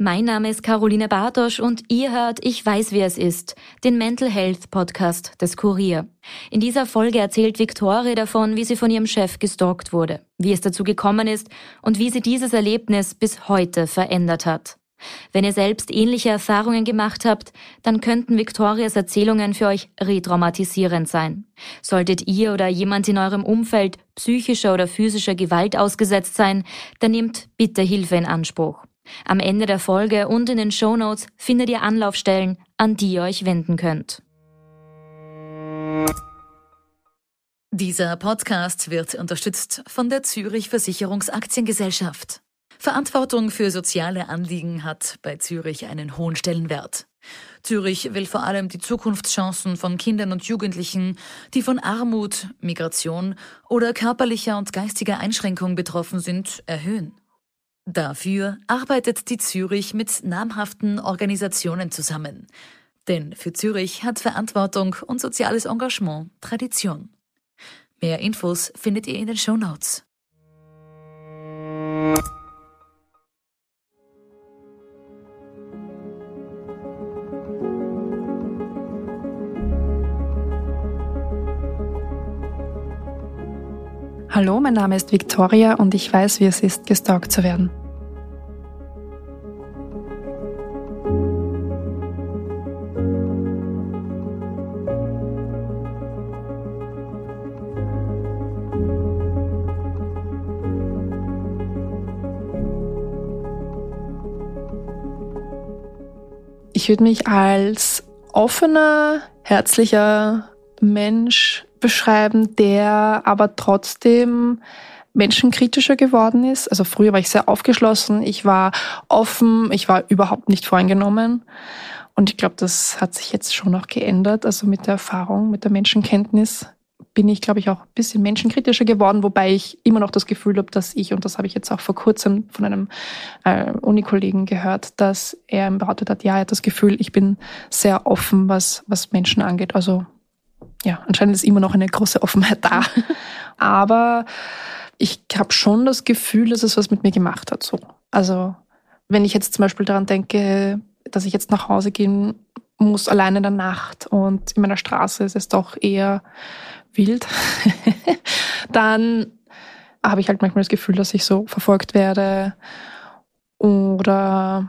Mein Name ist Caroline Bartosch und ihr hört Ich weiß, wie es ist, den Mental Health Podcast des Kurier. In dieser Folge erzählt Victoria davon, wie sie von ihrem Chef gestalkt wurde, wie es dazu gekommen ist und wie sie dieses Erlebnis bis heute verändert hat. Wenn ihr selbst ähnliche Erfahrungen gemacht habt, dann könnten Victorias Erzählungen für euch retraumatisierend sein. Solltet ihr oder jemand in eurem Umfeld psychischer oder physischer Gewalt ausgesetzt sein, dann nehmt bitte Hilfe in Anspruch. Am Ende der Folge und in den Show Notes findet ihr Anlaufstellen, an die ihr euch wenden könnt. Dieser Podcast wird unterstützt von der Zürich Versicherungsaktiengesellschaft. Verantwortung für soziale Anliegen hat bei Zürich einen hohen Stellenwert. Zürich will vor allem die Zukunftschancen von Kindern und Jugendlichen, die von Armut, Migration oder körperlicher und geistiger Einschränkung betroffen sind, erhöhen. Dafür arbeitet die Zürich mit namhaften Organisationen zusammen. Denn für Zürich hat Verantwortung und soziales Engagement Tradition. Mehr Infos findet ihr in den Show Notes. Hallo, mein Name ist Victoria und ich weiß, wie es ist, gestalkt zu werden. Ich würde mich als offener, herzlicher Mensch beschreiben, der aber trotzdem menschenkritischer geworden ist. Also früher war ich sehr aufgeschlossen, ich war offen, ich war überhaupt nicht voreingenommen. Und ich glaube, das hat sich jetzt schon auch geändert. Also mit der Erfahrung, mit der Menschenkenntnis bin ich, glaube ich, auch ein bisschen menschenkritischer geworden, wobei ich immer noch das Gefühl habe, dass ich, und das habe ich jetzt auch vor kurzem von einem äh, Unikollegen gehört, dass er behauptet hat, ja, er hat das Gefühl, ich bin sehr offen, was, was Menschen angeht. Also ja, anscheinend ist immer noch eine große Offenheit da. Aber ich habe schon das Gefühl, dass es was mit mir gemacht hat. So. Also wenn ich jetzt zum Beispiel daran denke, dass ich jetzt nach Hause gehen muss, allein in der Nacht und in meiner Straße ist es doch eher wild, dann habe ich halt manchmal das Gefühl, dass ich so verfolgt werde. Oder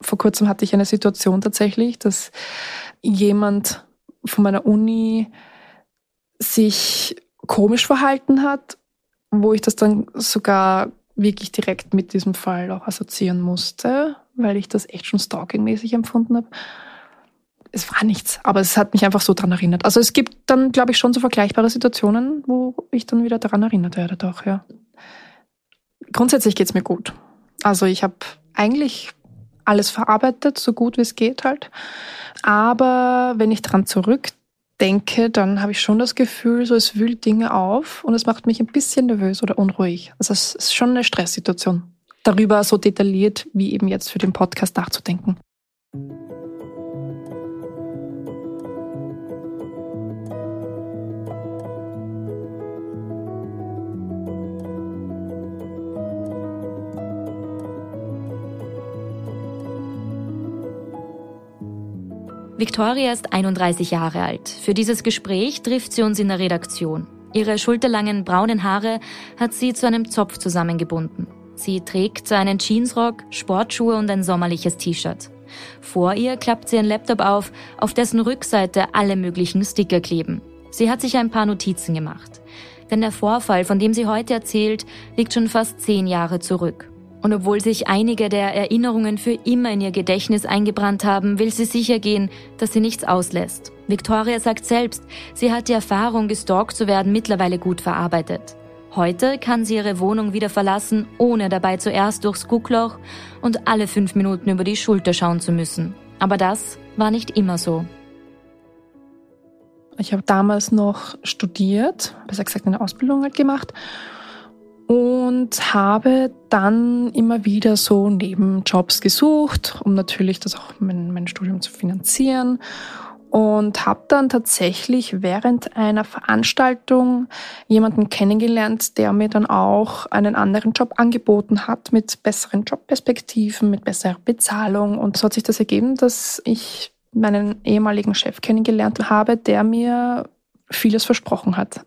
vor kurzem hatte ich eine Situation tatsächlich, dass jemand von meiner Uni sich komisch verhalten hat, wo ich das dann sogar wirklich direkt mit diesem Fall auch assoziieren musste, weil ich das echt schon stalkingmäßig empfunden habe. Es war nichts, aber es hat mich einfach so dran erinnert. Also es gibt dann, glaube ich, schon so vergleichbare Situationen, wo ich dann wieder daran erinnert werde, doch, ja. Grundsätzlich geht's mir gut. Also ich habe eigentlich alles verarbeitet, so gut wie es geht halt. Aber wenn ich dran zurückdenke, dann habe ich schon das Gefühl, so es wühlt Dinge auf und es macht mich ein bisschen nervös oder unruhig. Also es ist schon eine Stresssituation, darüber so detailliert wie eben jetzt für den Podcast nachzudenken. Victoria ist 31 Jahre alt. Für dieses Gespräch trifft sie uns in der Redaktion. Ihre schulterlangen braunen Haare hat sie zu einem Zopf zusammengebunden. Sie trägt einen Jeansrock, Sportschuhe und ein sommerliches T-Shirt. Vor ihr klappt sie ein Laptop auf, auf dessen Rückseite alle möglichen Sticker kleben. Sie hat sich ein paar Notizen gemacht. Denn der Vorfall, von dem sie heute erzählt, liegt schon fast zehn Jahre zurück. Und obwohl sich einige der Erinnerungen für immer in ihr Gedächtnis eingebrannt haben, will sie sicher gehen, dass sie nichts auslässt. Victoria sagt selbst, sie hat die Erfahrung, gestalkt zu werden, mittlerweile gut verarbeitet. Heute kann sie ihre Wohnung wieder verlassen, ohne dabei zuerst durchs Guckloch und alle fünf Minuten über die Schulter schauen zu müssen. Aber das war nicht immer so. Ich habe damals noch studiert, besser gesagt eine Ausbildung halt gemacht und habe dann immer wieder so Nebenjobs gesucht, um natürlich das auch mein, mein Studium zu finanzieren. und habe dann tatsächlich während einer Veranstaltung jemanden kennengelernt, der mir dann auch einen anderen Job angeboten hat mit besseren Jobperspektiven, mit besserer Bezahlung. Und so hat sich das ergeben, dass ich meinen ehemaligen Chef kennengelernt habe, der mir vieles versprochen hat.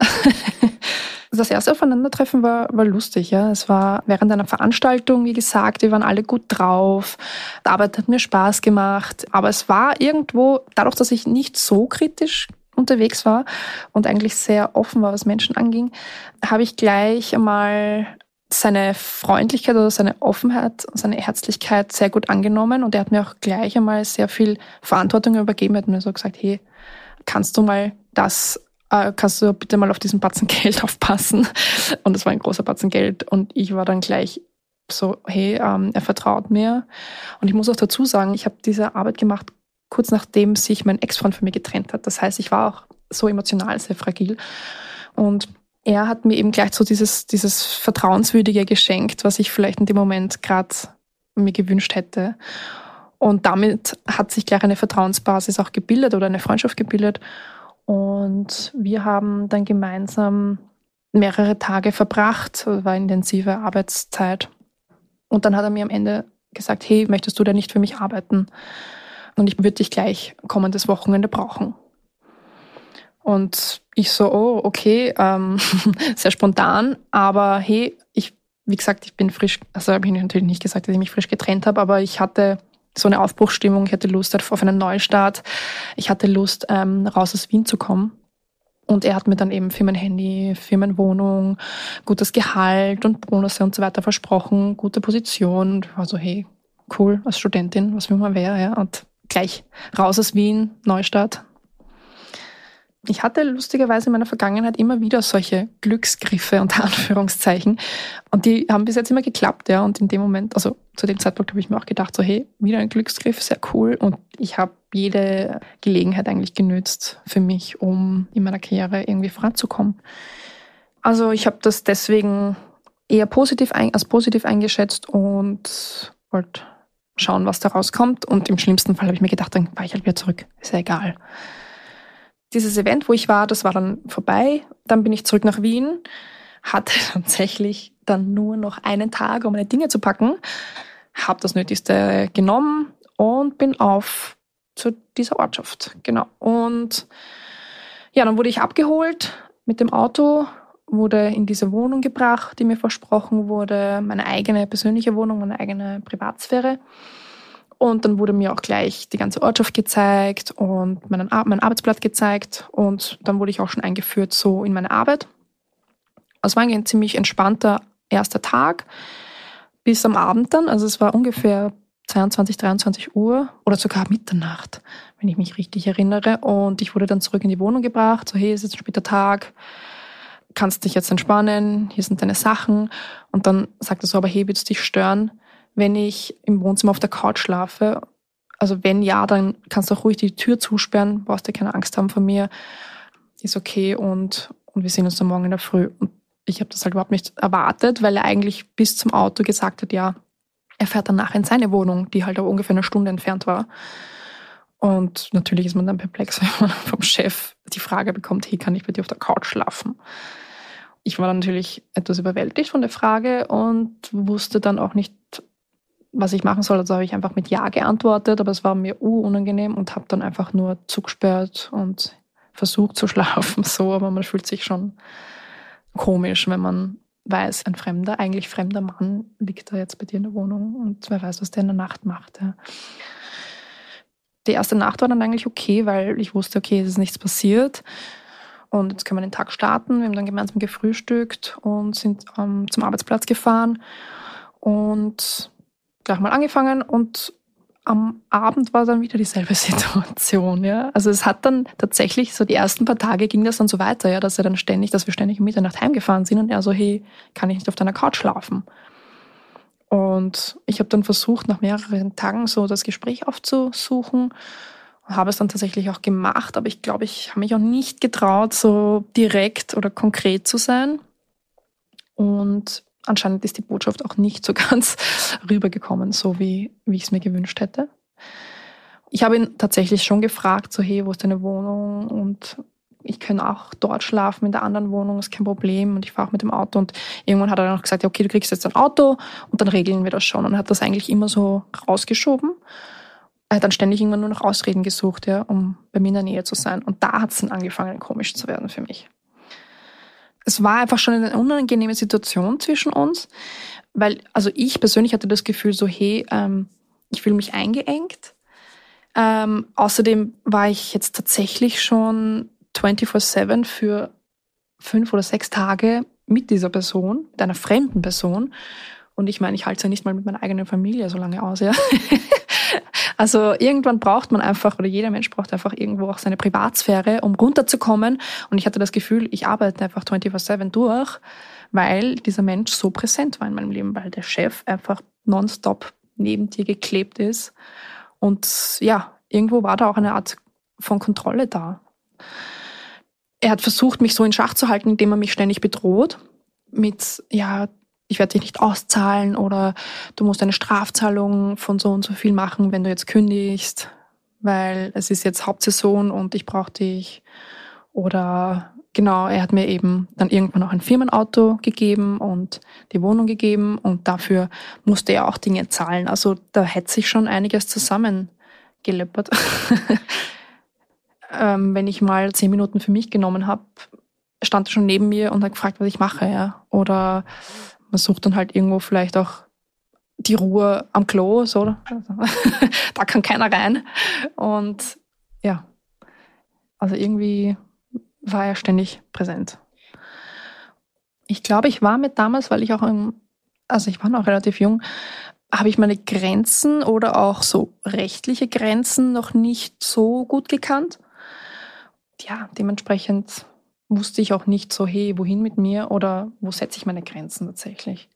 das erste Aufeinandertreffen war, war lustig. Ja. Es war während einer Veranstaltung, wie gesagt, wir waren alle gut drauf. Die Arbeit hat mir Spaß gemacht. Aber es war irgendwo, dadurch, dass ich nicht so kritisch unterwegs war und eigentlich sehr offen war, was Menschen anging, habe ich gleich einmal seine Freundlichkeit oder seine Offenheit, seine Herzlichkeit sehr gut angenommen und er hat mir auch gleich einmal sehr viel Verantwortung übergeben. Er hat mir so gesagt, hey, kannst du mal das äh, kannst du bitte mal auf diesen Batzen Geld aufpassen? Und es war ein großer Batzen Geld. Und ich war dann gleich so, hey, ähm, er vertraut mir. Und ich muss auch dazu sagen, ich habe diese Arbeit gemacht, kurz nachdem sich mein Ex-Freund von mir getrennt hat. Das heißt, ich war auch so emotional sehr fragil. Und er hat mir eben gleich so dieses, dieses Vertrauenswürdige geschenkt, was ich vielleicht in dem Moment gerade mir gewünscht hätte. Und damit hat sich gleich eine Vertrauensbasis auch gebildet oder eine Freundschaft gebildet. Und wir haben dann gemeinsam mehrere Tage verbracht, es war intensive Arbeitszeit. Und dann hat er mir am Ende gesagt, hey, möchtest du denn nicht für mich arbeiten? Und ich würde dich gleich kommendes Wochenende brauchen. Und ich so, oh, okay, ähm, sehr spontan, aber hey, ich, wie gesagt, ich bin frisch, also habe ich natürlich nicht gesagt, dass ich mich frisch getrennt habe, aber ich hatte so eine Aufbruchsstimmung. Ich hatte Lust auf einen Neustart. Ich hatte Lust, ähm, raus aus Wien zu kommen. Und er hat mir dann eben Firmenhandy, Firmenwohnung, gutes Gehalt und Bonusse und so weiter versprochen, gute Position. Und ich war so, hey, cool, als Studentin, was will man wäre, ja. Und gleich raus aus Wien, Neustart, ich hatte lustigerweise in meiner Vergangenheit immer wieder solche Glücksgriffe unter Anführungszeichen. Und die haben bis jetzt immer geklappt, ja. Und in dem Moment, also zu dem Zeitpunkt habe ich mir auch gedacht, so hey, wieder ein Glücksgriff, sehr cool. Und ich habe jede Gelegenheit eigentlich genützt für mich, um in meiner Karriere irgendwie voranzukommen. Also ich habe das deswegen eher positiv als positiv eingeschätzt und wollte schauen, was da rauskommt. Und im schlimmsten Fall habe ich mir gedacht, dann fahre ich halt wieder zurück. Ist ja egal dieses Event, wo ich war, das war dann vorbei. Dann bin ich zurück nach Wien, hatte tatsächlich dann nur noch einen Tag, um meine Dinge zu packen, habe das Nötigste genommen und bin auf zu dieser Ortschaft. Genau. Und ja, dann wurde ich abgeholt mit dem Auto, wurde in diese Wohnung gebracht, die mir versprochen wurde, meine eigene persönliche Wohnung, meine eigene Privatsphäre. Und dann wurde mir auch gleich die ganze Ortschaft gezeigt und meinen, mein Arbeitsblatt gezeigt. Und dann wurde ich auch schon eingeführt so in meine Arbeit. Also es war ein ziemlich entspannter erster Tag bis am Abend dann. Also es war ungefähr 22, 23 Uhr oder sogar Mitternacht, wenn ich mich richtig erinnere. Und ich wurde dann zurück in die Wohnung gebracht. So, hey, es ist ein später Tag. Kannst dich jetzt entspannen. Hier sind deine Sachen. Und dann sagte er so, aber hey, willst du dich stören? Wenn ich im Wohnzimmer auf der Couch schlafe. Also wenn ja, dann kannst du auch ruhig die Tür zusperren, brauchst dir keine Angst haben vor mir. Ist okay und, und wir sehen uns dann morgen in der Früh. Und ich habe das halt überhaupt nicht erwartet, weil er eigentlich bis zum Auto gesagt hat, ja, er fährt danach in seine Wohnung, die halt auch ungefähr eine Stunde entfernt war. Und natürlich ist man dann perplex, wenn man vom Chef die Frage bekommt, hey, kann ich bei dir auf der Couch schlafen? Ich war dann natürlich etwas überwältigt von der Frage und wusste dann auch nicht, was ich machen soll. Also habe ich einfach mit Ja geantwortet, aber es war mir unangenehm und habe dann einfach nur zugesperrt und versucht zu schlafen. So, aber man fühlt sich schon komisch, wenn man weiß, ein fremder, eigentlich fremder Mann liegt da jetzt bei dir in der Wohnung und wer weiß, was der in der Nacht macht. Ja. Die erste Nacht war dann eigentlich okay, weil ich wusste, okay, es ist nichts passiert. Und jetzt können wir den Tag starten. Wir haben dann gemeinsam gefrühstückt und sind ähm, zum Arbeitsplatz gefahren. Und gleich mal angefangen und am Abend war dann wieder dieselbe Situation, ja. Also es hat dann tatsächlich so die ersten paar Tage ging das dann so weiter, ja, dass er dann ständig, dass wir ständig um Mitternacht heimgefahren sind und er so, hey, kann ich nicht auf deiner Couch schlafen? Und ich habe dann versucht, nach mehreren Tagen so das Gespräch aufzusuchen, habe es dann tatsächlich auch gemacht, aber ich glaube, ich habe mich auch nicht getraut, so direkt oder konkret zu sein. Und anscheinend ist die Botschaft auch nicht so ganz rübergekommen, so wie, wie ich es mir gewünscht hätte. Ich habe ihn tatsächlich schon gefragt, so hey, wo ist deine Wohnung? Und ich kann auch dort schlafen in der anderen Wohnung, ist kein Problem. Und ich fahre auch mit dem Auto. Und irgendwann hat er dann auch gesagt, ja, okay, du kriegst jetzt ein Auto und dann regeln wir das schon. Und er hat das eigentlich immer so rausgeschoben. Er hat dann ständig irgendwann nur noch Ausreden gesucht, ja, um bei mir in der Nähe zu sein. Und da hat es dann angefangen, komisch zu werden für mich. Es war einfach schon eine unangenehme Situation zwischen uns, weil, also ich persönlich hatte das Gefühl so, hey, ähm, ich fühle mich eingeengt. Ähm, außerdem war ich jetzt tatsächlich schon 24-7 für fünf oder sechs Tage mit dieser Person, mit einer fremden Person. Und ich meine, ich halte es ja nicht mal mit meiner eigenen Familie so lange aus, ja. Also irgendwann braucht man einfach, oder jeder Mensch braucht einfach irgendwo auch seine Privatsphäre, um runterzukommen. Und ich hatte das Gefühl, ich arbeite einfach 24-7 durch, weil dieser Mensch so präsent war in meinem Leben, weil der Chef einfach nonstop neben dir geklebt ist. Und ja, irgendwo war da auch eine Art von Kontrolle da. Er hat versucht, mich so in Schach zu halten, indem er mich ständig bedroht mit, ja, ich werde dich nicht auszahlen oder du musst eine Strafzahlung von so und so viel machen, wenn du jetzt kündigst, weil es ist jetzt Hauptsaison und ich brauche dich. Oder genau, er hat mir eben dann irgendwann auch ein Firmenauto gegeben und die Wohnung gegeben und dafür musste er auch Dinge zahlen. Also da hätte sich schon einiges zusammengelöppert. ähm, wenn ich mal zehn Minuten für mich genommen habe, stand er schon neben mir und hat gefragt, was ich mache, ja. Oder man sucht dann halt irgendwo vielleicht auch die Ruhe am Klo, so. da kann keiner rein. Und ja, also irgendwie war er ständig präsent. Ich glaube, ich war mit damals, weil ich auch im, also ich war noch relativ jung, habe ich meine Grenzen oder auch so rechtliche Grenzen noch nicht so gut gekannt. Ja, dementsprechend wusste ich auch nicht so, hey, wohin mit mir oder wo setze ich meine Grenzen tatsächlich.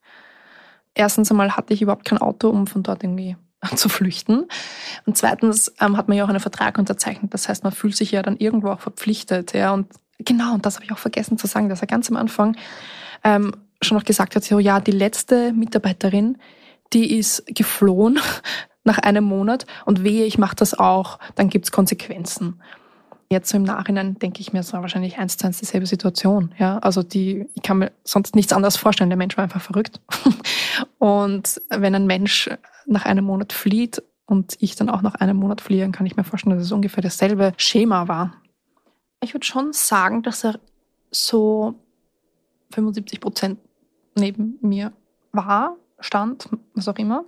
Erstens einmal hatte ich überhaupt kein Auto, um von dort irgendwie zu flüchten. Und zweitens ähm, hat man ja auch einen Vertrag unterzeichnet. Das heißt, man fühlt sich ja dann irgendwo auch verpflichtet. Ja. Und genau, und das habe ich auch vergessen zu sagen, dass er ganz am Anfang ähm, schon noch gesagt hat, so ja, die letzte Mitarbeiterin, die ist geflohen nach einem Monat und wehe, ich mache das auch, dann gibt's Konsequenzen. Jetzt so im Nachhinein denke ich mir, es war wahrscheinlich eins zu eins dieselbe Situation. Ja, also die, ich kann mir sonst nichts anderes vorstellen. Der Mensch war einfach verrückt. Und wenn ein Mensch nach einem Monat flieht und ich dann auch nach einem Monat fliehe, dann kann ich mir vorstellen, dass es ungefähr dasselbe Schema war. Ich würde schon sagen, dass er so 75 Prozent neben mir war, stand, was auch immer.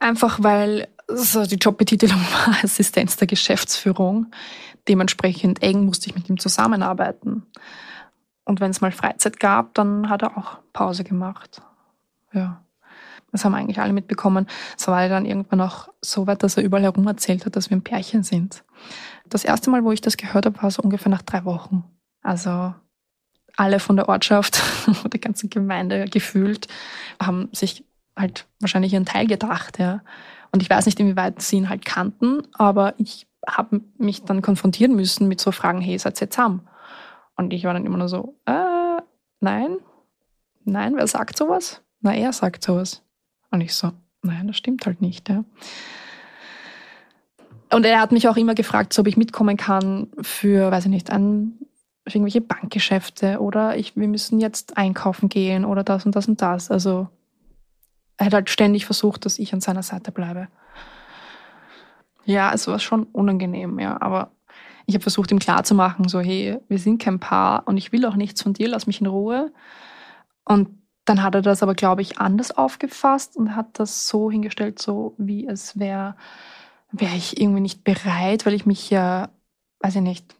Einfach weil so die Jobbetitelung war Assistenz der Geschäftsführung. Dementsprechend eng musste ich mit ihm zusammenarbeiten. Und wenn es mal Freizeit gab, dann hat er auch Pause gemacht. Ja. Das haben eigentlich alle mitbekommen. Es war dann irgendwann auch so weit, dass er überall herum erzählt hat, dass wir ein Pärchen sind. Das erste Mal, wo ich das gehört habe, war so ungefähr nach drei Wochen. Also alle von der Ortschaft, der ganzen Gemeinde gefühlt, haben sich halt wahrscheinlich ihren Teil gedacht, ja. Und ich weiß nicht, inwieweit sie ihn halt kannten, aber ich habe mich dann konfrontieren müssen mit so Fragen, hey, seid ihr jetzt zusammen? Und ich war dann immer nur so, äh, nein, nein, wer sagt sowas? Na, er sagt sowas. Und ich so, nein, das stimmt halt nicht, ja. Und er hat mich auch immer gefragt, so, ob ich mitkommen kann für, weiß ich nicht, ein, irgendwelche Bankgeschäfte oder ich, wir müssen jetzt einkaufen gehen oder das und das und das. Also er hat halt ständig versucht, dass ich an seiner Seite bleibe. Ja, es war schon unangenehm, ja, aber ich habe versucht, ihm klarzumachen, so, hey, wir sind kein Paar und ich will auch nichts von dir, lass mich in Ruhe. Und dann hat er das aber, glaube ich, anders aufgefasst und hat das so hingestellt, so wie es wäre, wäre ich irgendwie nicht bereit, weil ich mich ja, weiß ich nicht,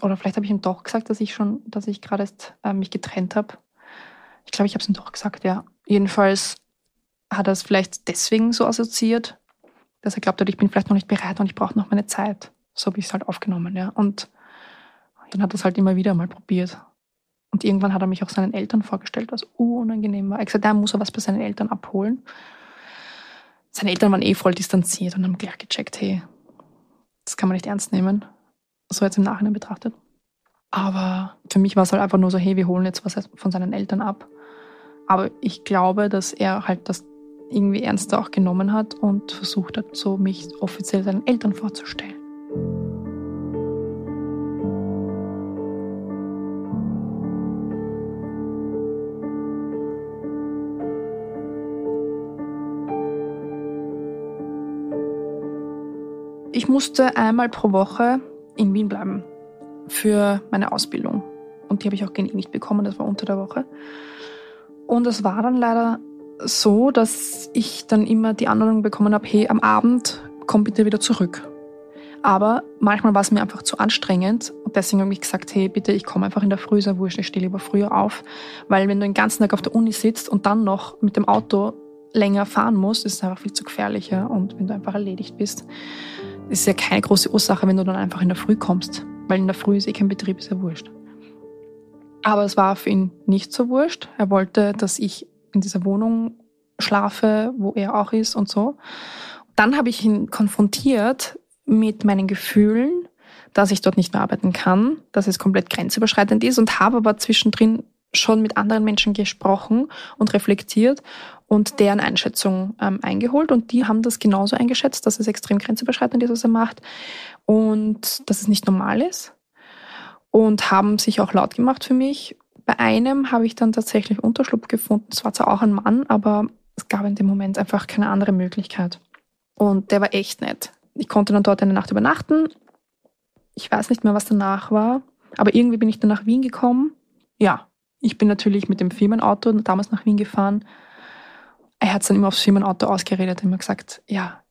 oder vielleicht habe ich ihm doch gesagt, dass ich schon, dass ich gerade erst äh, mich getrennt habe. Ich glaube, ich habe es ihm doch gesagt, ja. Jedenfalls hat er es vielleicht deswegen so assoziiert, dass er glaubt hat, ich bin vielleicht noch nicht bereit und ich brauche noch meine Zeit. So habe ich es halt aufgenommen, ja. Und dann hat er es halt immer wieder mal probiert. Und irgendwann hat er mich auch seinen Eltern vorgestellt, was unangenehm war. Er hat gesagt, er muss er was bei seinen Eltern abholen. Seine Eltern waren eh voll distanziert und haben gleich gecheckt, hey, das kann man nicht ernst nehmen. So jetzt im Nachhinein betrachtet. Aber für mich war es halt einfach nur so, hey, wir holen jetzt was von seinen Eltern ab. Aber ich glaube, dass er halt das irgendwie ernster auch genommen hat und versucht hat, so mich offiziell seinen Eltern vorzustellen. Ich musste einmal pro Woche in Wien bleiben für meine Ausbildung. Und die habe ich auch genehmigt bekommen, das war unter der Woche. Und es war dann leider so, dass ich dann immer die Anordnung bekommen habe, hey, am Abend komm bitte wieder zurück. Aber manchmal war es mir einfach zu anstrengend und deswegen habe ich gesagt, hey, bitte, ich komme einfach in der Früh, ist ja wurscht, ich stehe lieber früher auf. Weil wenn du den ganzen Tag auf der Uni sitzt und dann noch mit dem Auto länger fahren musst, ist es einfach viel zu gefährlich. Ja? Und wenn du einfach erledigt bist, ist ja keine große Ursache, wenn du dann einfach in der Früh kommst. Weil in der Früh ist eh kein Betrieb, ist ja wurscht. Aber es war für ihn nicht so wurscht. Er wollte, dass ich in dieser Wohnung schlafe, wo er auch ist und so. Dann habe ich ihn konfrontiert mit meinen Gefühlen, dass ich dort nicht mehr arbeiten kann, dass es komplett grenzüberschreitend ist und habe aber zwischendrin schon mit anderen Menschen gesprochen und reflektiert und deren Einschätzung ähm, eingeholt. Und die haben das genauso eingeschätzt, dass es extrem grenzüberschreitend ist, was er macht und dass es nicht normal ist. Und haben sich auch laut gemacht für mich. Bei einem habe ich dann tatsächlich Unterschlupf gefunden. Es war zwar auch ein Mann, aber es gab in dem Moment einfach keine andere Möglichkeit. Und der war echt nett. Ich konnte dann dort eine Nacht übernachten. Ich weiß nicht mehr, was danach war, aber irgendwie bin ich dann nach Wien gekommen. Ja, ich bin natürlich mit dem Firmenauto damals nach Wien gefahren. Er hat es dann immer aufs Firmenauto ausgeredet und immer gesagt, ja,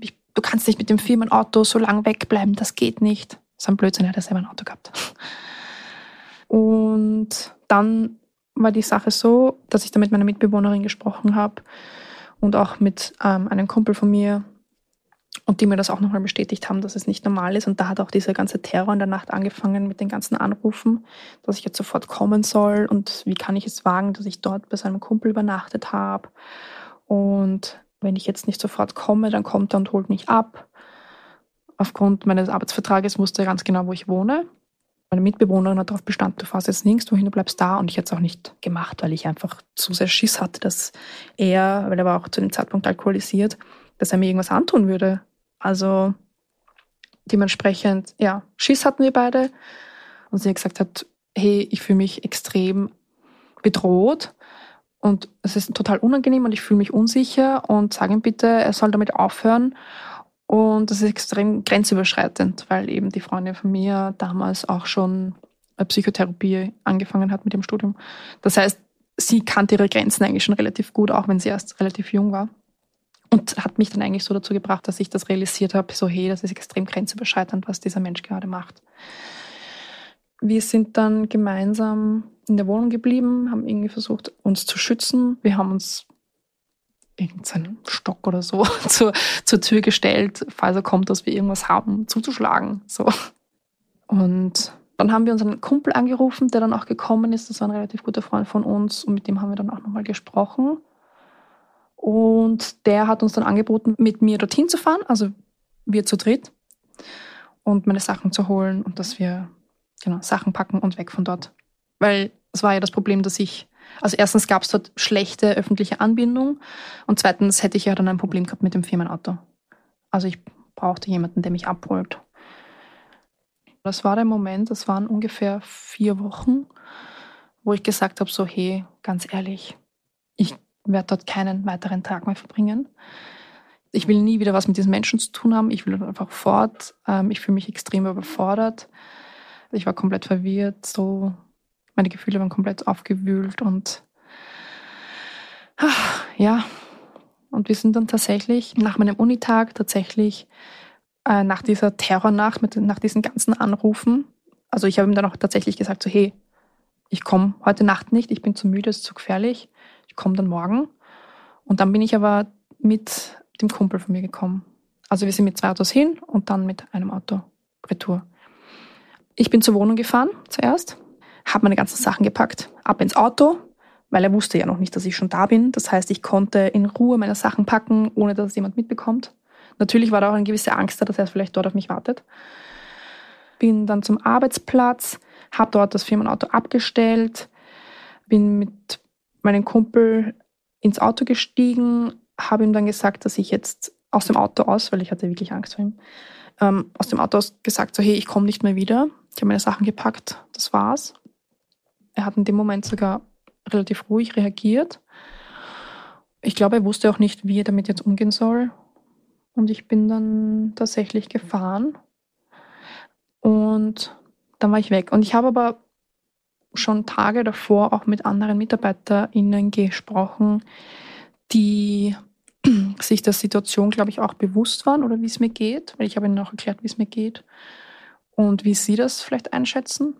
ich, du kannst nicht mit dem Firmenauto so lange wegbleiben, das geht nicht. Ist ein Blödsinn, er hat ja selber ein Auto gehabt. Und dann war die Sache so, dass ich da mit meiner Mitbewohnerin gesprochen habe und auch mit ähm, einem Kumpel von mir, und die mir das auch nochmal bestätigt haben, dass es nicht normal ist. Und da hat auch dieser ganze Terror in der Nacht angefangen mit den ganzen Anrufen, dass ich jetzt sofort kommen soll und wie kann ich es wagen, dass ich dort bei seinem Kumpel übernachtet habe. Und wenn ich jetzt nicht sofort komme, dann kommt er und holt mich ab. Aufgrund meines Arbeitsvertrages wusste er ganz genau, wo ich wohne. Meine Mitbewohnerin hat darauf bestanden, du fährst jetzt nirgends wohin, du bleibst da. Und ich hätte es auch nicht gemacht, weil ich einfach zu sehr Schiss hatte, dass er, weil er war auch zu dem Zeitpunkt alkoholisiert, dass er mir irgendwas antun würde. Also dementsprechend, ja, Schiss hatten wir beide. Und sie hat gesagt hey, ich fühle mich extrem bedroht und es ist total unangenehm und ich fühle mich unsicher und sage ihm bitte, er soll damit aufhören. Und das ist extrem grenzüberschreitend, weil eben die Freundin von mir damals auch schon Psychotherapie angefangen hat mit dem Studium. Das heißt, sie kannte ihre Grenzen eigentlich schon relativ gut, auch wenn sie erst relativ jung war. Und hat mich dann eigentlich so dazu gebracht, dass ich das realisiert habe, so hey, das ist extrem grenzüberschreitend, was dieser Mensch gerade macht. Wir sind dann gemeinsam in der Wohnung geblieben, haben irgendwie versucht, uns zu schützen. Wir haben uns irgendeinen Stock oder so zur, zur Tür gestellt, falls er kommt, dass wir irgendwas haben, zuzuschlagen. So. Und dann haben wir unseren Kumpel angerufen, der dann auch gekommen ist. Das war ein relativ guter Freund von uns und mit dem haben wir dann auch nochmal gesprochen. Und der hat uns dann angeboten, mit mir dorthin zu fahren, also wir zu dritt, und meine Sachen zu holen und dass wir genau, Sachen packen und weg von dort. Weil es war ja das Problem, dass ich, also erstens gab es dort schlechte öffentliche Anbindung und zweitens hätte ich ja dann ein Problem gehabt mit dem Firmenauto. Also ich brauchte jemanden, der mich abholt. Das war der Moment, das waren ungefähr vier Wochen, wo ich gesagt habe, so hey, ganz ehrlich, ich werde dort keinen weiteren Tag mehr verbringen. Ich will nie wieder was mit diesen Menschen zu tun haben. Ich will einfach fort. Ähm, ich fühle mich extrem überfordert. Ich war komplett verwirrt. So, meine Gefühle waren komplett aufgewühlt und ja. Und wir sind dann tatsächlich nach meinem Unitag tatsächlich äh, nach dieser Terrornacht, mit, nach diesen ganzen Anrufen, also ich habe ihm dann auch tatsächlich gesagt, so hey, ich komme heute Nacht nicht, ich bin zu müde, es ist zu gefährlich ich komme dann morgen. Und dann bin ich aber mit dem Kumpel von mir gekommen. Also wir sind mit zwei Autos hin und dann mit einem Auto retour. Ich bin zur Wohnung gefahren zuerst, habe meine ganzen Sachen gepackt, ab ins Auto, weil er wusste ja noch nicht, dass ich schon da bin. Das heißt, ich konnte in Ruhe meine Sachen packen, ohne dass es jemand mitbekommt. Natürlich war da auch eine gewisse Angst da, dass er vielleicht dort auf mich wartet. Bin dann zum Arbeitsplatz, habe dort das Firmenauto abgestellt, bin mit meinen Kumpel ins Auto gestiegen habe ihm dann gesagt, dass ich jetzt aus dem Auto aus, weil ich hatte wirklich Angst vor ihm, ähm, aus dem Auto aus gesagt, so hey, ich komme nicht mehr wieder. Ich habe meine Sachen gepackt, das war's. Er hat in dem Moment sogar relativ ruhig reagiert. Ich glaube, er wusste auch nicht, wie er damit jetzt umgehen soll. Und ich bin dann tatsächlich gefahren. Und dann war ich weg. Und ich habe aber schon Tage davor auch mit anderen MitarbeiterInnen gesprochen, die sich der Situation, glaube ich, auch bewusst waren oder wie es mir geht, weil ich habe ihnen auch erklärt, wie es mir geht und wie sie das vielleicht einschätzen.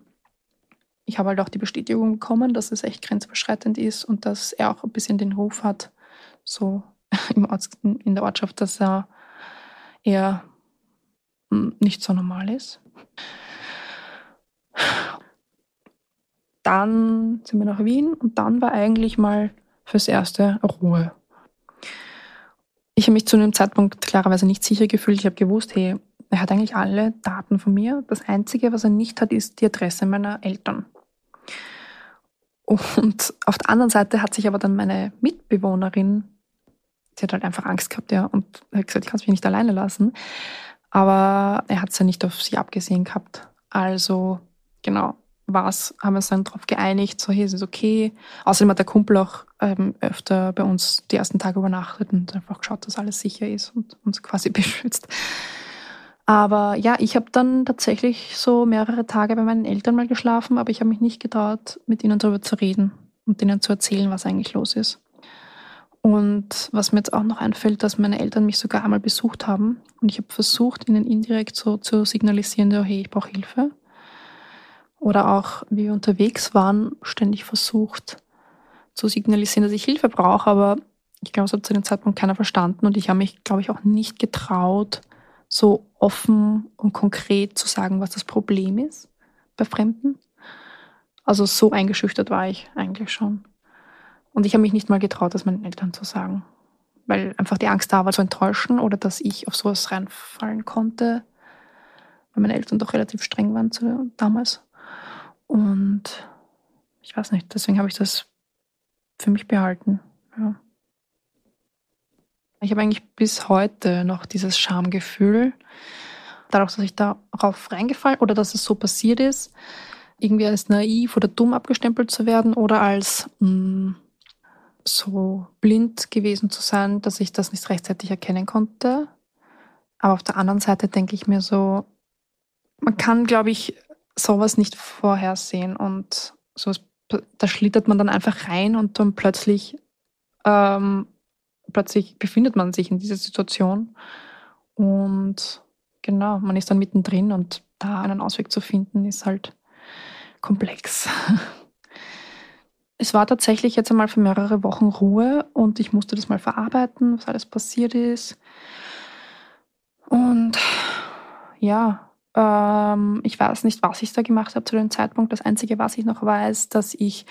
Ich habe halt auch die Bestätigung bekommen, dass es echt grenzüberschreitend ist und dass er auch ein bisschen den Ruf hat, so in der Ortschaft, dass er eher hm, nicht so normal ist. Dann sind wir nach Wien und dann war eigentlich mal fürs Erste Ruhe. Ich habe mich zu einem Zeitpunkt klarerweise nicht sicher gefühlt. Ich habe gewusst, hey, er hat eigentlich alle Daten von mir. Das Einzige, was er nicht hat, ist die Adresse meiner Eltern. Und auf der anderen Seite hat sich aber dann meine Mitbewohnerin, sie hat halt einfach Angst gehabt, ja, und hat gesagt, ich kann es mich nicht alleine lassen. Aber er hat es ja nicht auf sie abgesehen gehabt. Also, genau, was haben wir uns dann darauf geeinigt, so, hey, es ist okay. Außerdem hat der Kumpel auch ähm, öfter bei uns die ersten Tage übernachtet und einfach geschaut, dass alles sicher ist und uns quasi beschützt. Aber ja, ich habe dann tatsächlich so mehrere Tage bei meinen Eltern mal geschlafen, aber ich habe mich nicht getraut, mit ihnen darüber zu reden und ihnen zu erzählen, was eigentlich los ist. Und was mir jetzt auch noch einfällt, dass meine Eltern mich sogar einmal besucht haben. Und ich habe versucht, ihnen indirekt so zu signalisieren, so, hey, ich brauche Hilfe. Oder auch, wie wir unterwegs waren, ständig versucht zu signalisieren, dass ich Hilfe brauche, aber ich glaube, es hat zu dem Zeitpunkt keiner verstanden. Und ich habe mich, glaube ich, auch nicht getraut, so offen und konkret zu sagen, was das Problem ist bei Fremden. Also so eingeschüchtert war ich eigentlich schon. Und ich habe mich nicht mal getraut, das meinen Eltern zu sagen, weil einfach die Angst da war, zu enttäuschen oder dass ich auf sowas reinfallen konnte, weil meine Eltern doch relativ streng waren zu, damals. Und ich weiß nicht, deswegen habe ich das für mich behalten. Ja. Ich habe eigentlich bis heute noch dieses Schamgefühl, dadurch, dass ich darauf reingefallen oder dass es so passiert ist, irgendwie als naiv oder dumm abgestempelt zu werden oder als mh, mm, so blind gewesen zu sein, dass ich das nicht rechtzeitig erkennen konnte. Aber auf der anderen Seite denke ich mir so, man kann, glaube ich, sowas nicht vorhersehen und sowas, da schlittert man dann einfach rein und dann plötzlich, ähm, plötzlich befindet man sich in dieser Situation und genau, man ist dann mittendrin und da einen Ausweg zu finden, ist halt komplex. Es war tatsächlich jetzt einmal für mehrere Wochen Ruhe und ich musste das mal verarbeiten, was alles passiert ist. Und ja, ähm, ich weiß nicht, was ich da gemacht habe zu dem Zeitpunkt. Das Einzige, was ich noch weiß, dass ich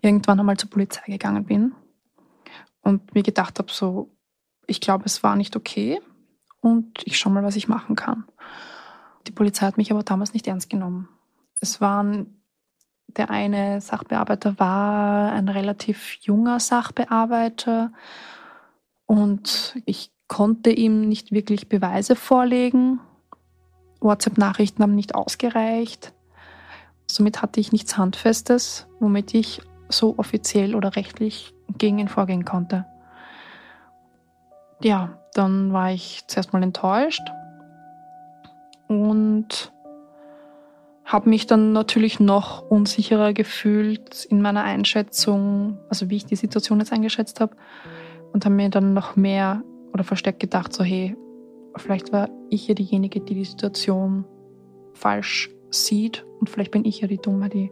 irgendwann einmal zur Polizei gegangen bin und mir gedacht habe, so, ich glaube, es war nicht okay und ich schaue mal, was ich machen kann. Die Polizei hat mich aber damals nicht ernst genommen. Es waren, der eine Sachbearbeiter war ein relativ junger Sachbearbeiter und ich konnte ihm nicht wirklich Beweise vorlegen WhatsApp-Nachrichten haben nicht ausgereicht. Somit hatte ich nichts Handfestes, womit ich so offiziell oder rechtlich gegen ihn vorgehen konnte. Ja, dann war ich zuerst mal enttäuscht und habe mich dann natürlich noch unsicherer gefühlt in meiner Einschätzung, also wie ich die Situation jetzt eingeschätzt habe und habe mir dann noch mehr oder verstärkt gedacht, so hey, Vielleicht war ich ja diejenige, die die Situation falsch sieht und vielleicht bin ich ja die Dumme, die.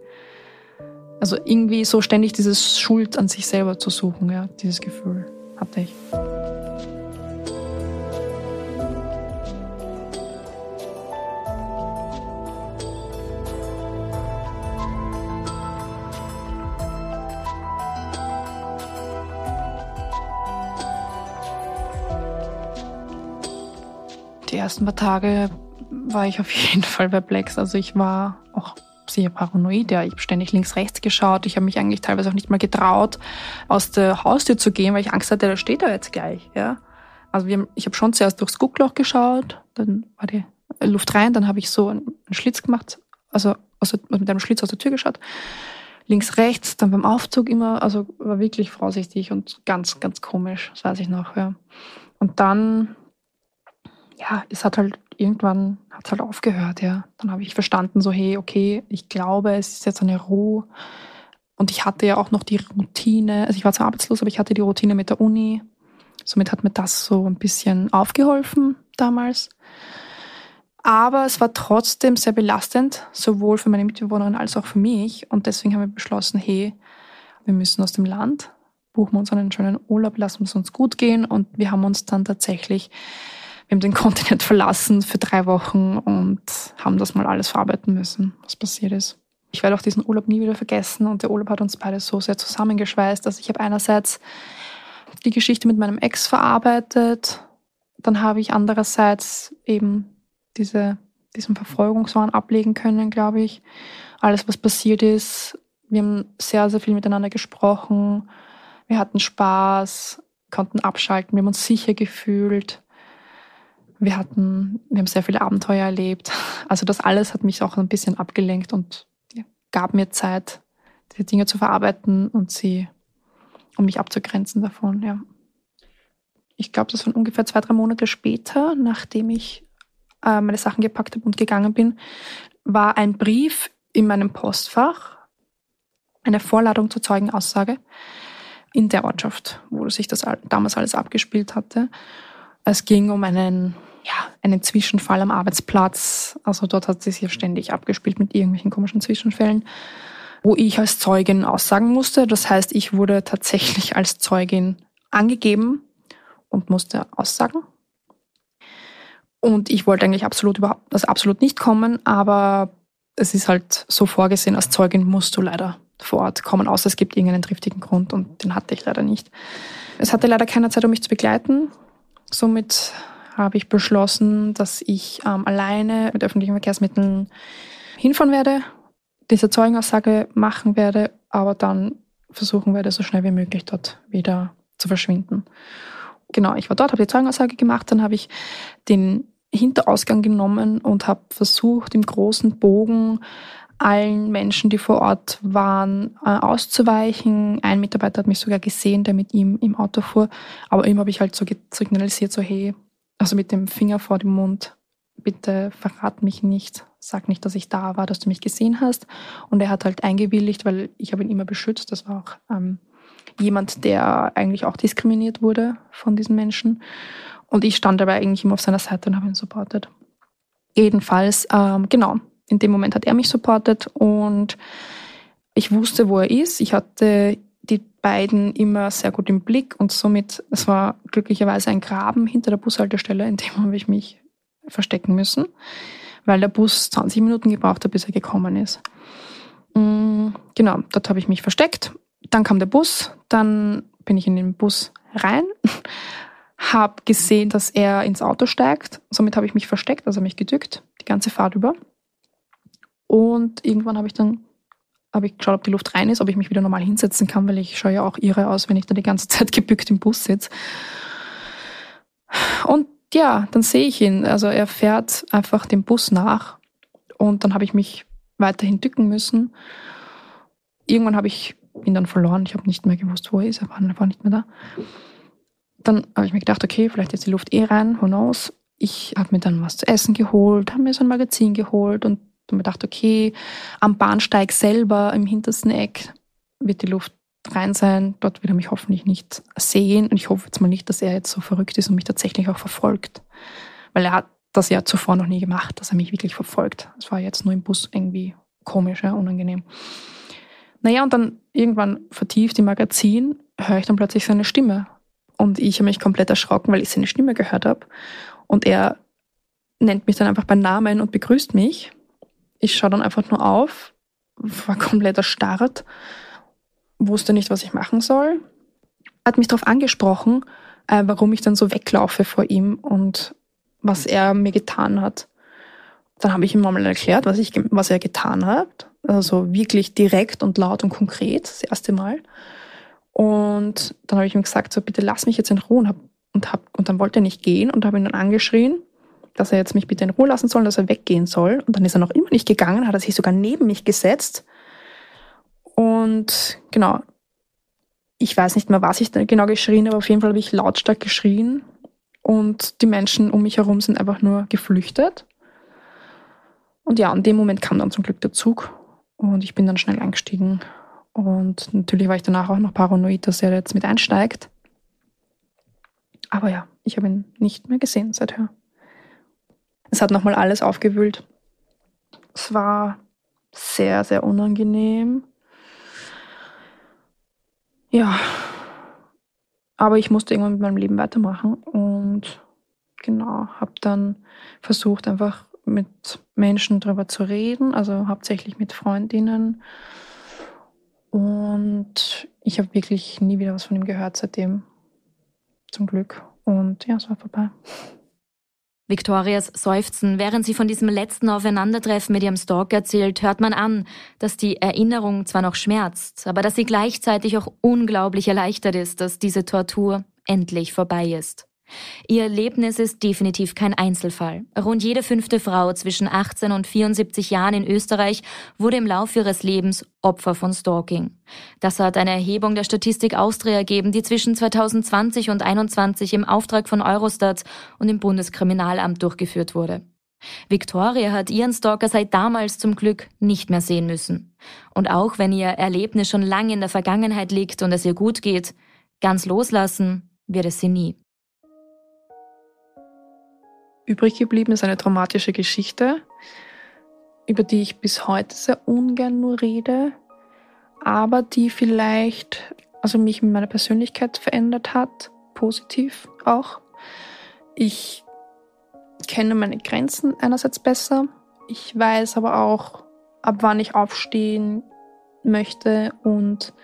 Also irgendwie so ständig dieses Schuld an sich selber zu suchen, ja, dieses Gefühl hatte ich. die ersten paar Tage war ich auf jeden Fall perplex. Also ich war auch sicher paranoid, ja. Ich habe ständig links, rechts geschaut. Ich habe mich eigentlich teilweise auch nicht mal getraut, aus der Haustür zu gehen, weil ich Angst hatte, da steht er jetzt gleich, ja. Also haben, ich habe schon zuerst durchs Guckloch geschaut, dann war die Luft rein, dann habe ich so einen Schlitz gemacht, also, also mit einem Schlitz aus der Tür geschaut. Links, rechts, dann beim Aufzug immer, also war wirklich vorsichtig und ganz, ganz komisch, das weiß ich noch, ja. Und dann, ja, es hat halt irgendwann hat es halt aufgehört, ja. Dann habe ich verstanden, so, hey, okay, ich glaube, es ist jetzt eine Ruhe. Und ich hatte ja auch noch die Routine, also ich war zwar arbeitslos, aber ich hatte die Routine mit der Uni. Somit hat mir das so ein bisschen aufgeholfen damals. Aber es war trotzdem sehr belastend, sowohl für meine Mitbewohnerin als auch für mich. Und deswegen haben wir beschlossen, hey, wir müssen aus dem Land, buchen wir uns einen schönen Urlaub, lassen es uns gut gehen. Und wir haben uns dann tatsächlich wir haben den Kontinent verlassen für drei Wochen und haben das mal alles verarbeiten müssen, was passiert ist. Ich werde auch diesen Urlaub nie wieder vergessen und der Urlaub hat uns beide so sehr zusammengeschweißt. Also ich habe einerseits die Geschichte mit meinem Ex verarbeitet, dann habe ich andererseits eben diese, diesen Verfolgungswahn ablegen können, glaube ich. Alles, was passiert ist. Wir haben sehr, sehr viel miteinander gesprochen. Wir hatten Spaß, konnten abschalten, wir haben uns sicher gefühlt. Wir hatten, wir haben sehr viele Abenteuer erlebt. Also das alles hat mich auch ein bisschen abgelenkt und gab mir Zeit, diese Dinge zu verarbeiten und sie, um mich abzugrenzen davon, ja. Ich glaube, das waren ungefähr zwei, drei Monate später, nachdem ich äh, meine Sachen gepackt habe und gegangen bin, war ein Brief in meinem Postfach, eine Vorladung zur Zeugenaussage in der Ortschaft, wo sich das damals alles abgespielt hatte. Es ging um einen, ja, einen Zwischenfall am Arbeitsplatz. Also dort hat sich ja ständig abgespielt mit irgendwelchen komischen Zwischenfällen, wo ich als Zeugin aussagen musste. Das heißt, ich wurde tatsächlich als Zeugin angegeben und musste aussagen. Und ich wollte eigentlich absolut überhaupt, also absolut nicht kommen, aber es ist halt so vorgesehen, als Zeugin musst du leider vor Ort kommen, außer es gibt irgendeinen triftigen Grund und den hatte ich leider nicht. Es hatte leider keine Zeit, um mich zu begleiten. Somit habe ich beschlossen, dass ich ähm, alleine mit öffentlichen Verkehrsmitteln hinfahren werde, diese Zeugenaussage machen werde, aber dann versuchen werde, so schnell wie möglich dort wieder zu verschwinden. Genau, ich war dort, habe die Zeugenaussage gemacht, dann habe ich den Hinterausgang genommen und habe versucht, im großen Bogen allen Menschen, die vor Ort waren, äh, auszuweichen. Ein Mitarbeiter hat mich sogar gesehen, der mit ihm im Auto fuhr. Aber ihm habe ich halt so signalisiert, so hey, also mit dem Finger vor dem Mund, bitte verrat mich nicht, sag nicht, dass ich da war, dass du mich gesehen hast. Und er hat halt eingewilligt, weil ich habe ihn immer beschützt. Das war auch ähm, jemand, der eigentlich auch diskriminiert wurde von diesen Menschen. Und ich stand dabei eigentlich immer auf seiner Seite und habe ihn supportet. Jedenfalls, ähm, genau, in dem Moment hat er mich supportet und ich wusste, wo er ist. Ich hatte die beiden immer sehr gut im Blick und somit, es war glücklicherweise ein Graben hinter der Bushaltestelle, in dem habe ich mich verstecken müssen, weil der Bus 20 Minuten gebraucht hat, bis er gekommen ist. Mm, genau, dort habe ich mich versteckt. Dann kam der Bus, dann bin ich in den Bus rein, habe gesehen, dass er ins Auto steigt. Somit habe ich mich versteckt, also mich gedückt, die ganze Fahrt über. Und irgendwann habe ich dann habe ich geschaut, ob die Luft rein ist, ob ich mich wieder normal hinsetzen kann, weil ich schaue ja auch irre aus, wenn ich da die ganze Zeit gebückt im Bus sitze. Und ja, dann sehe ich ihn. Also er fährt einfach dem Bus nach und dann habe ich mich weiterhin dücken müssen. Irgendwann habe ich ihn dann verloren. Ich habe nicht mehr gewusst, wo er ist. Er war einfach nicht mehr da. Dann habe ich mir gedacht, okay, vielleicht ist die Luft eh rein, who knows. Ich habe mir dann was zu essen geholt, habe mir so ein Magazin geholt und und mir gedacht, okay, am Bahnsteig selber im hintersten Eck wird die Luft rein sein. Dort wird er mich hoffentlich nicht sehen. Und ich hoffe jetzt mal nicht, dass er jetzt so verrückt ist und mich tatsächlich auch verfolgt. Weil er hat das ja zuvor noch nie gemacht, dass er mich wirklich verfolgt. Es war jetzt nur im Bus irgendwie komisch, ja, unangenehm. Naja, und dann irgendwann vertieft im Magazin höre ich dann plötzlich seine Stimme. Und ich habe mich komplett erschrocken, weil ich seine Stimme gehört habe. Und er nennt mich dann einfach beim Namen und begrüßt mich. Ich schaue dann einfach nur auf, war komplett erstarrt, wusste nicht, was ich machen soll. Hat mich darauf angesprochen, äh, warum ich dann so weglaufe vor ihm und was er mir getan hat. Dann habe ich ihm mal erklärt, was, ich, was er getan hat. Also wirklich direkt und laut und konkret, das erste Mal. Und dann habe ich ihm gesagt, so bitte lass mich jetzt in Ruhe und, hab, und, und dann wollte er nicht gehen und habe ihn dann angeschrien, dass er jetzt mich bitte in Ruhe lassen soll, dass er weggehen soll. Und dann ist er noch immer nicht gegangen, hat er sich sogar neben mich gesetzt. Und genau, ich weiß nicht mehr, was ich da genau geschrien habe, auf jeden Fall habe ich lautstark geschrien und die Menschen um mich herum sind einfach nur geflüchtet. Und ja, in dem Moment kam dann zum Glück der Zug und ich bin dann schnell eingestiegen. Und natürlich war ich danach auch noch paranoid, dass er jetzt mit einsteigt. Aber ja, ich habe ihn nicht mehr gesehen seither. Es hat nochmal alles aufgewühlt. Es war sehr, sehr unangenehm. Ja, aber ich musste irgendwann mit meinem Leben weitermachen und genau, habe dann versucht, einfach mit Menschen darüber zu reden, also hauptsächlich mit Freundinnen. Und ich habe wirklich nie wieder was von ihm gehört seitdem. Zum Glück. Und ja, es war vorbei. Victorias Seufzen, während sie von diesem letzten Aufeinandertreffen mit ihrem Stalker erzählt, hört man an, dass die Erinnerung zwar noch schmerzt, aber dass sie gleichzeitig auch unglaublich erleichtert ist, dass diese Tortur endlich vorbei ist. Ihr Erlebnis ist definitiv kein Einzelfall. Rund jede fünfte Frau zwischen 18 und 74 Jahren in Österreich wurde im Laufe ihres Lebens Opfer von Stalking. Das hat eine Erhebung der Statistik Austria ergeben, die zwischen 2020 und 2021 im Auftrag von Eurostat und dem Bundeskriminalamt durchgeführt wurde. Victoria hat ihren Stalker seit damals zum Glück nicht mehr sehen müssen. Und auch wenn ihr Erlebnis schon lange in der Vergangenheit liegt und es ihr gut geht, ganz loslassen wird es sie nie. Übrig geblieben ist eine traumatische Geschichte, über die ich bis heute sehr ungern nur rede, aber die vielleicht, also mich mit meiner Persönlichkeit verändert hat, positiv auch. Ich kenne meine Grenzen einerseits besser. Ich weiß aber auch, ab wann ich aufstehen möchte und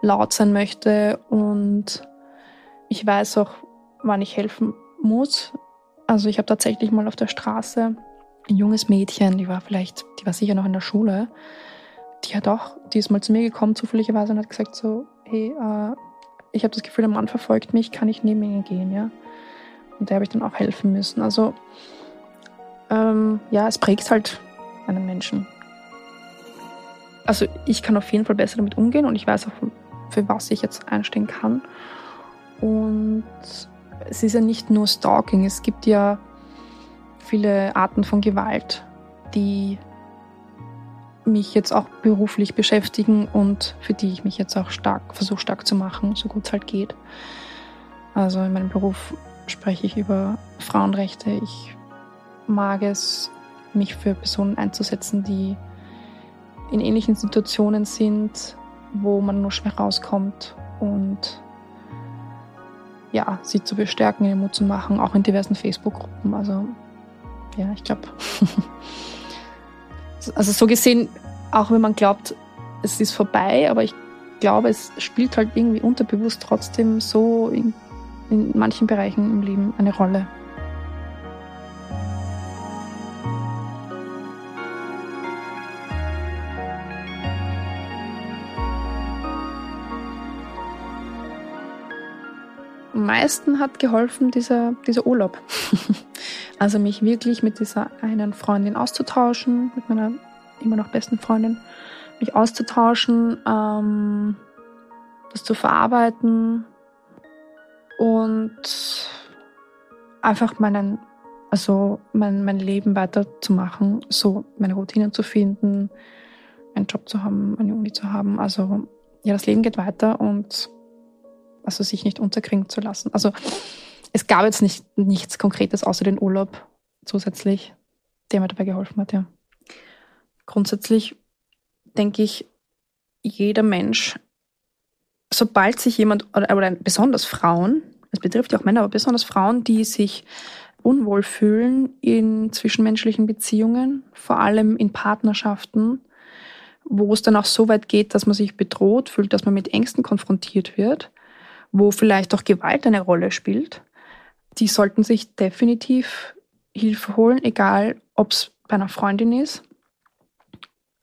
laut sein möchte und ich weiß auch, wann ich helfen muss. Also ich habe tatsächlich mal auf der Straße ein junges Mädchen, die war vielleicht, die war sicher noch in der Schule, die hat auch, die ist mal zu mir gekommen zufälligerweise und hat gesagt so, hey, äh, ich habe das Gefühl, der Mann verfolgt mich, kann ich neben ihn gehen, ja? Und der habe ich dann auch helfen müssen. Also ähm, ja, es prägt halt einen Menschen. Also ich kann auf jeden Fall besser damit umgehen und ich weiß auch, für was ich jetzt einstehen kann. Und es ist ja nicht nur Stalking, es gibt ja viele Arten von Gewalt, die mich jetzt auch beruflich beschäftigen und für die ich mich jetzt auch stark versuche stark zu machen, so gut es halt geht. Also in meinem Beruf spreche ich über Frauenrechte. Ich mag es, mich für Personen einzusetzen, die in ähnlichen Situationen sind, wo man nur schwer rauskommt und ja, sie zu bestärken, ihr Mut zu machen, auch in diversen Facebook-Gruppen. Also ja, ich glaube, also so gesehen, auch wenn man glaubt, es ist vorbei, aber ich glaube, es spielt halt irgendwie unterbewusst trotzdem so in, in manchen Bereichen im Leben eine Rolle. Meisten hat geholfen dieser, dieser Urlaub. also mich wirklich mit dieser einen Freundin auszutauschen, mit meiner immer noch besten Freundin, mich auszutauschen, ähm, das zu verarbeiten und einfach meinen, also mein, mein Leben weiterzumachen, so meine Routinen zu finden, einen Job zu haben, eine Uni zu haben. Also ja, das Leben geht weiter und also sich nicht unterkriegen zu lassen. Also es gab jetzt nicht, nichts Konkretes außer den Urlaub zusätzlich, der mir dabei geholfen hat, ja. Grundsätzlich denke ich, jeder Mensch, sobald sich jemand, oder, oder besonders Frauen, es betrifft ja auch Männer, aber besonders Frauen, die sich unwohl fühlen in zwischenmenschlichen Beziehungen, vor allem in Partnerschaften, wo es dann auch so weit geht, dass man sich bedroht fühlt, dass man mit Ängsten konfrontiert wird, wo vielleicht auch Gewalt eine Rolle spielt, die sollten sich definitiv Hilfe holen, egal ob es bei einer Freundin ist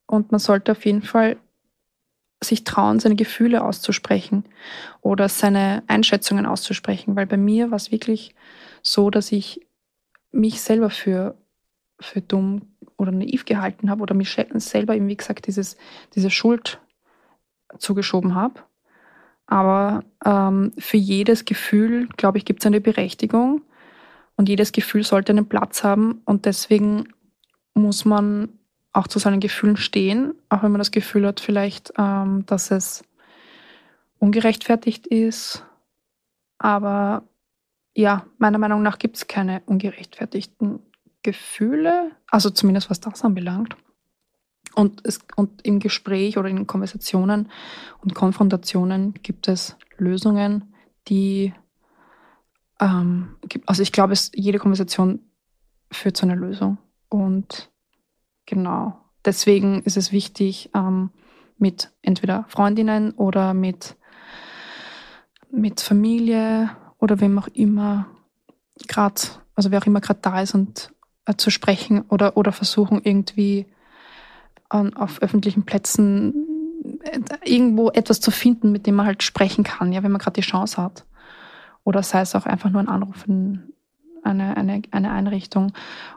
und man sollte auf jeden Fall sich trauen, seine Gefühle auszusprechen oder seine Einschätzungen auszusprechen, weil bei mir war es wirklich so, dass ich mich selber für, für dumm oder naiv gehalten habe oder mich selber eben, wie gesagt, dieses, diese Schuld zugeschoben habe. Aber ähm, für jedes Gefühl, glaube ich, gibt es eine Berechtigung und jedes Gefühl sollte einen Platz haben und deswegen muss man auch zu seinen Gefühlen stehen, auch wenn man das Gefühl hat, vielleicht, ähm, dass es ungerechtfertigt ist. Aber ja, meiner Meinung nach gibt es keine ungerechtfertigten Gefühle, also zumindest was das anbelangt. Und, es, und im Gespräch oder in Konversationen und Konfrontationen gibt es Lösungen, die, ähm, also ich glaube, es, jede Konversation führt zu einer Lösung. Und genau, deswegen ist es wichtig, ähm, mit entweder Freundinnen oder mit, mit Familie oder wem auch immer gerade, also wer auch immer gerade da ist und äh, zu sprechen oder, oder versuchen irgendwie ähm, auf öffentlichen Plätzen äh, irgendwo etwas zu finden, mit dem man halt sprechen kann, ja, wenn man gerade die Chance hat. Oder sei es auch einfach nur ein Anruf in eine, eine, eine Einrichtung.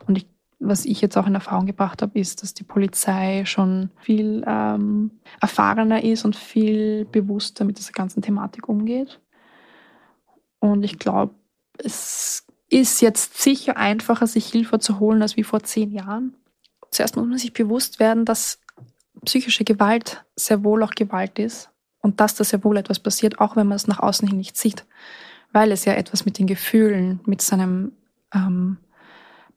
Und ich, was ich jetzt auch in Erfahrung gebracht habe, ist, dass die Polizei schon viel ähm, erfahrener ist und viel bewusster mit dieser ganzen Thematik umgeht. Und ich glaube, es ist jetzt sicher einfacher, sich Hilfe zu holen, als wie vor zehn Jahren. Zuerst muss man sich bewusst werden, dass psychische Gewalt sehr wohl auch Gewalt ist und dass da sehr wohl etwas passiert, auch wenn man es nach außen hin nicht sieht, weil es ja etwas mit den Gefühlen, mit seinem, ähm,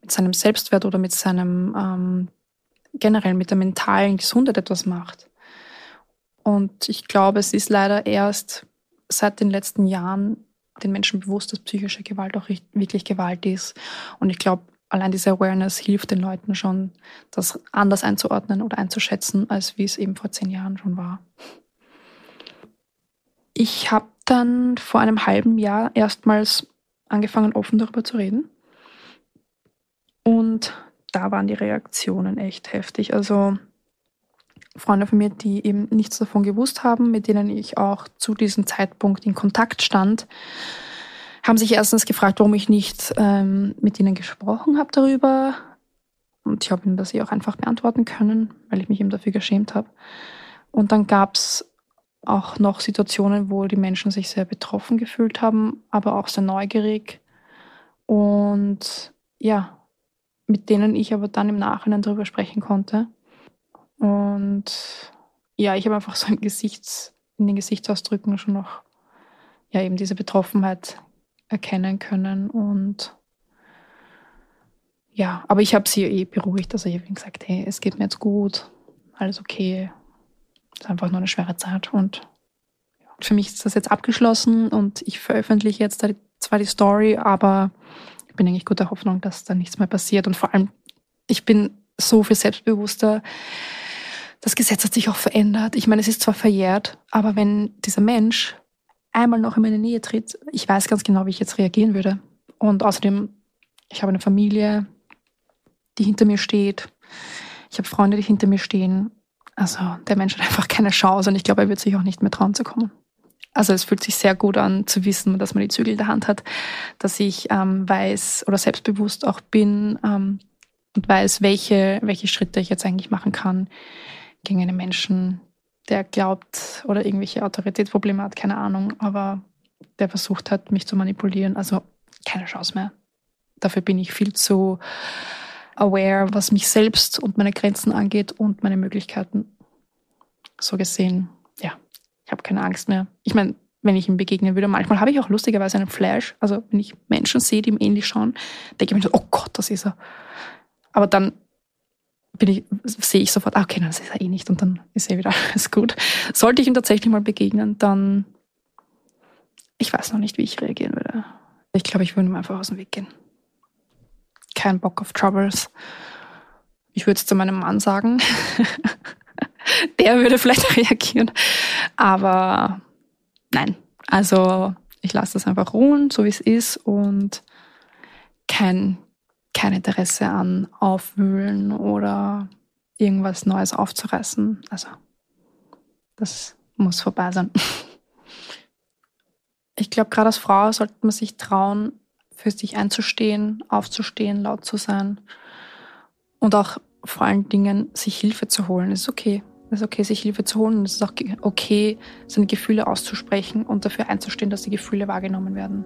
mit seinem Selbstwert oder mit seinem ähm, generell mit der mentalen Gesundheit etwas macht. Und ich glaube, es ist leider erst seit den letzten Jahren den Menschen bewusst, dass psychische Gewalt auch wirklich Gewalt ist. Und ich glaube, allein diese Awareness hilft den Leuten schon, das anders einzuordnen oder einzuschätzen, als wie es eben vor zehn Jahren schon war. Ich habe dann vor einem halben Jahr erstmals angefangen, offen darüber zu reden. Und da waren die Reaktionen echt heftig. Also Freunde von mir, die eben nichts davon gewusst haben, mit denen ich auch zu diesem Zeitpunkt in Kontakt stand, haben sich erstens gefragt, warum ich nicht ähm, mit ihnen gesprochen habe darüber. Und ich habe ihnen das eh auch einfach beantworten können, weil ich mich eben dafür geschämt habe. Und dann gab es auch noch Situationen, wo die Menschen sich sehr betroffen gefühlt haben, aber auch sehr neugierig. Und ja, mit denen ich aber dann im Nachhinein darüber sprechen konnte. Und ja, ich habe einfach so im Gesichts, in den Gesichtsausdrücken schon noch ja eben diese Betroffenheit erkennen können. Und ja, aber ich habe sie eh beruhigt. Also ich habe gesagt, hey, es geht mir jetzt gut, alles okay. Es ist einfach nur eine schwere Zeit. Und für mich ist das jetzt abgeschlossen und ich veröffentliche jetzt zwar die Story, aber ich bin eigentlich guter Hoffnung, dass da nichts mehr passiert. Und vor allem, ich bin so viel selbstbewusster das Gesetz hat sich auch verändert. Ich meine, es ist zwar verjährt, aber wenn dieser Mensch einmal noch in meine Nähe tritt, ich weiß ganz genau, wie ich jetzt reagieren würde. Und außerdem, ich habe eine Familie, die hinter mir steht. Ich habe Freunde, die hinter mir stehen. Also der Mensch hat einfach keine Chance und ich glaube, er wird sich auch nicht mehr trauen zu kommen. Also es fühlt sich sehr gut an zu wissen, dass man die Zügel in der Hand hat, dass ich ähm, weiß oder selbstbewusst auch bin ähm, und weiß, welche, welche Schritte ich jetzt eigentlich machen kann, gegen einen Menschen, der glaubt oder irgendwelche Autoritätsprobleme hat, keine Ahnung, aber der versucht hat, mich zu manipulieren. Also keine Chance mehr. Dafür bin ich viel zu aware, was mich selbst und meine Grenzen angeht und meine Möglichkeiten. So gesehen, ja, ich habe keine Angst mehr. Ich meine, wenn ich ihm begegnen würde, manchmal habe ich auch lustigerweise einen Flash. Also wenn ich Menschen sehe, die ihm ähnlich schauen, denke ich mir so, oh Gott, das ist er. Aber dann bin ich, sehe ich sofort, ah, okay, das ist er eh nicht und dann ist eh wieder alles gut. Sollte ich ihm tatsächlich mal begegnen, dann, ich weiß noch nicht, wie ich reagieren würde. Ich glaube, ich würde ihm einfach aus dem Weg gehen. Kein Bock auf Troubles. Ich würde es zu meinem Mann sagen. Der würde vielleicht reagieren. Aber nein. Also ich lasse das einfach ruhen, so wie es ist und kein kein Interesse an Aufwühlen oder irgendwas Neues aufzureißen. Also, das muss vorbei sein. Ich glaube, gerade als Frau sollte man sich trauen, für sich einzustehen, aufzustehen, laut zu sein und auch vor allen Dingen sich Hilfe zu holen. Es ist okay. Es ist okay, sich Hilfe zu holen. Es ist auch okay, seine Gefühle auszusprechen und dafür einzustehen, dass die Gefühle wahrgenommen werden.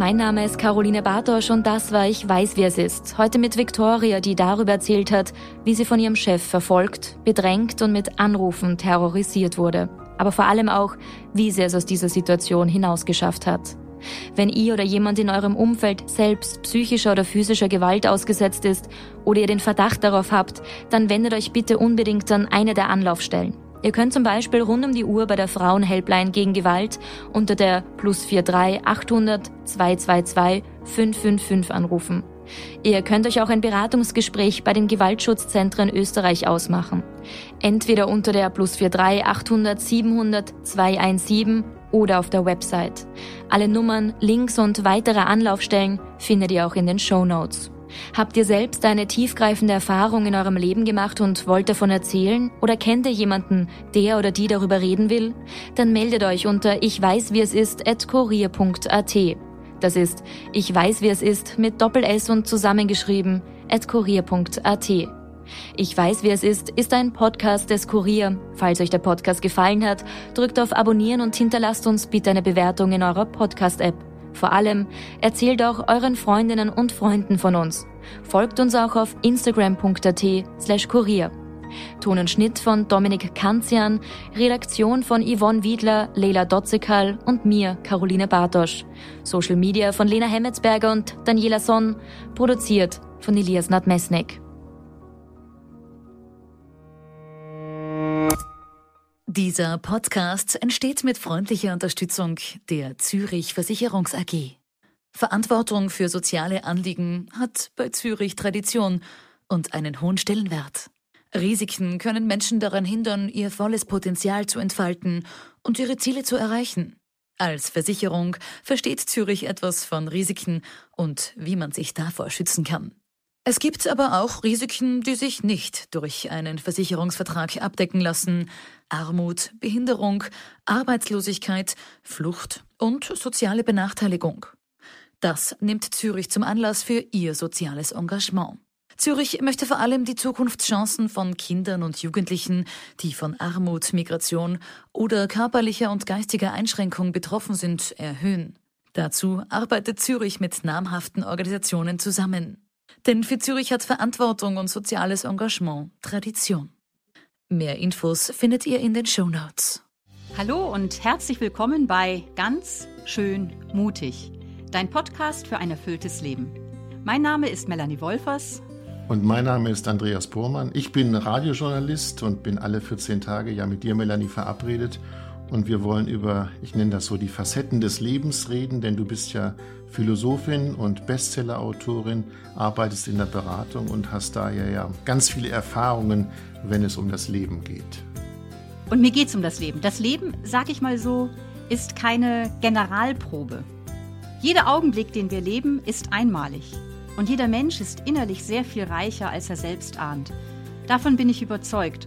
Mein Name ist Caroline Bartosch und das war Ich weiß, wie es ist. Heute mit Viktoria, die darüber erzählt hat, wie sie von ihrem Chef verfolgt, bedrängt und mit Anrufen terrorisiert wurde. Aber vor allem auch, wie sie es aus dieser Situation hinausgeschafft hat. Wenn ihr oder jemand in eurem Umfeld selbst psychischer oder physischer Gewalt ausgesetzt ist oder ihr den Verdacht darauf habt, dann wendet euch bitte unbedingt an eine der Anlaufstellen. Ihr könnt zum Beispiel rund um die Uhr bei der Frauenhelpline gegen Gewalt unter der plus 43 800 222 555 anrufen. Ihr könnt euch auch ein Beratungsgespräch bei den Gewaltschutzzentren Österreich ausmachen. Entweder unter der plus 43 800 700 217 oder auf der Website. Alle Nummern, Links und weitere Anlaufstellen findet ihr auch in den Show Notes. Habt ihr selbst eine tiefgreifende Erfahrung in eurem Leben gemacht und wollt davon erzählen? Oder kennt ihr jemanden, der oder die darüber reden will? Dann meldet euch unter ich weiß wie es ist at kurier.at. Das ist ich weiß wie es ist mit Doppel S und zusammengeschrieben at kurier.at. Ich weiß, wie es ist, ist ein Podcast des Kurier. Falls euch der Podcast gefallen hat, drückt auf Abonnieren und hinterlasst uns bitte eine Bewertung in eurer Podcast-App. Vor allem erzählt auch euren Freundinnen und Freunden von uns. Folgt uns auch auf instagram.at slash kurier. Ton und Schnitt von Dominik Kanzian, Redaktion von Yvonne Wiedler, Leila Dotzekal und mir, Caroline Bartosch. Social Media von Lena Hemmetsberger und Daniela Sonn, produziert von Elias Nadmesnik. Dieser Podcast entsteht mit freundlicher Unterstützung der Zürich Versicherungs AG. Verantwortung für soziale Anliegen hat bei Zürich Tradition und einen hohen Stellenwert. Risiken können Menschen daran hindern, ihr volles Potenzial zu entfalten und ihre Ziele zu erreichen. Als Versicherung versteht Zürich etwas von Risiken und wie man sich davor schützen kann. Es gibt aber auch Risiken, die sich nicht durch einen Versicherungsvertrag abdecken lassen. Armut, Behinderung, Arbeitslosigkeit, Flucht und soziale Benachteiligung. Das nimmt Zürich zum Anlass für ihr soziales Engagement. Zürich möchte vor allem die Zukunftschancen von Kindern und Jugendlichen, die von Armut, Migration oder körperlicher und geistiger Einschränkung betroffen sind, erhöhen. Dazu arbeitet Zürich mit namhaften Organisationen zusammen. Denn für Zürich hat Verantwortung und soziales Engagement Tradition. Mehr Infos findet ihr in den Show Notes. Hallo und herzlich willkommen bei Ganz schön mutig, dein Podcast für ein erfülltes Leben. Mein Name ist Melanie Wolfers. Und mein Name ist Andreas Bormann. Ich bin Radiojournalist und bin alle 14 Tage ja mit dir, Melanie, verabredet und wir wollen über, ich nenne das so, die Facetten des Lebens reden, denn du bist ja Philosophin und Bestsellerautorin, arbeitest in der Beratung und hast daher ja ganz viele Erfahrungen, wenn es um das Leben geht. Und mir geht es um das Leben. Das Leben, sag ich mal so, ist keine Generalprobe. Jeder Augenblick, den wir leben, ist einmalig. Und jeder Mensch ist innerlich sehr viel reicher, als er selbst ahnt. Davon bin ich überzeugt.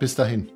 Bis dahin.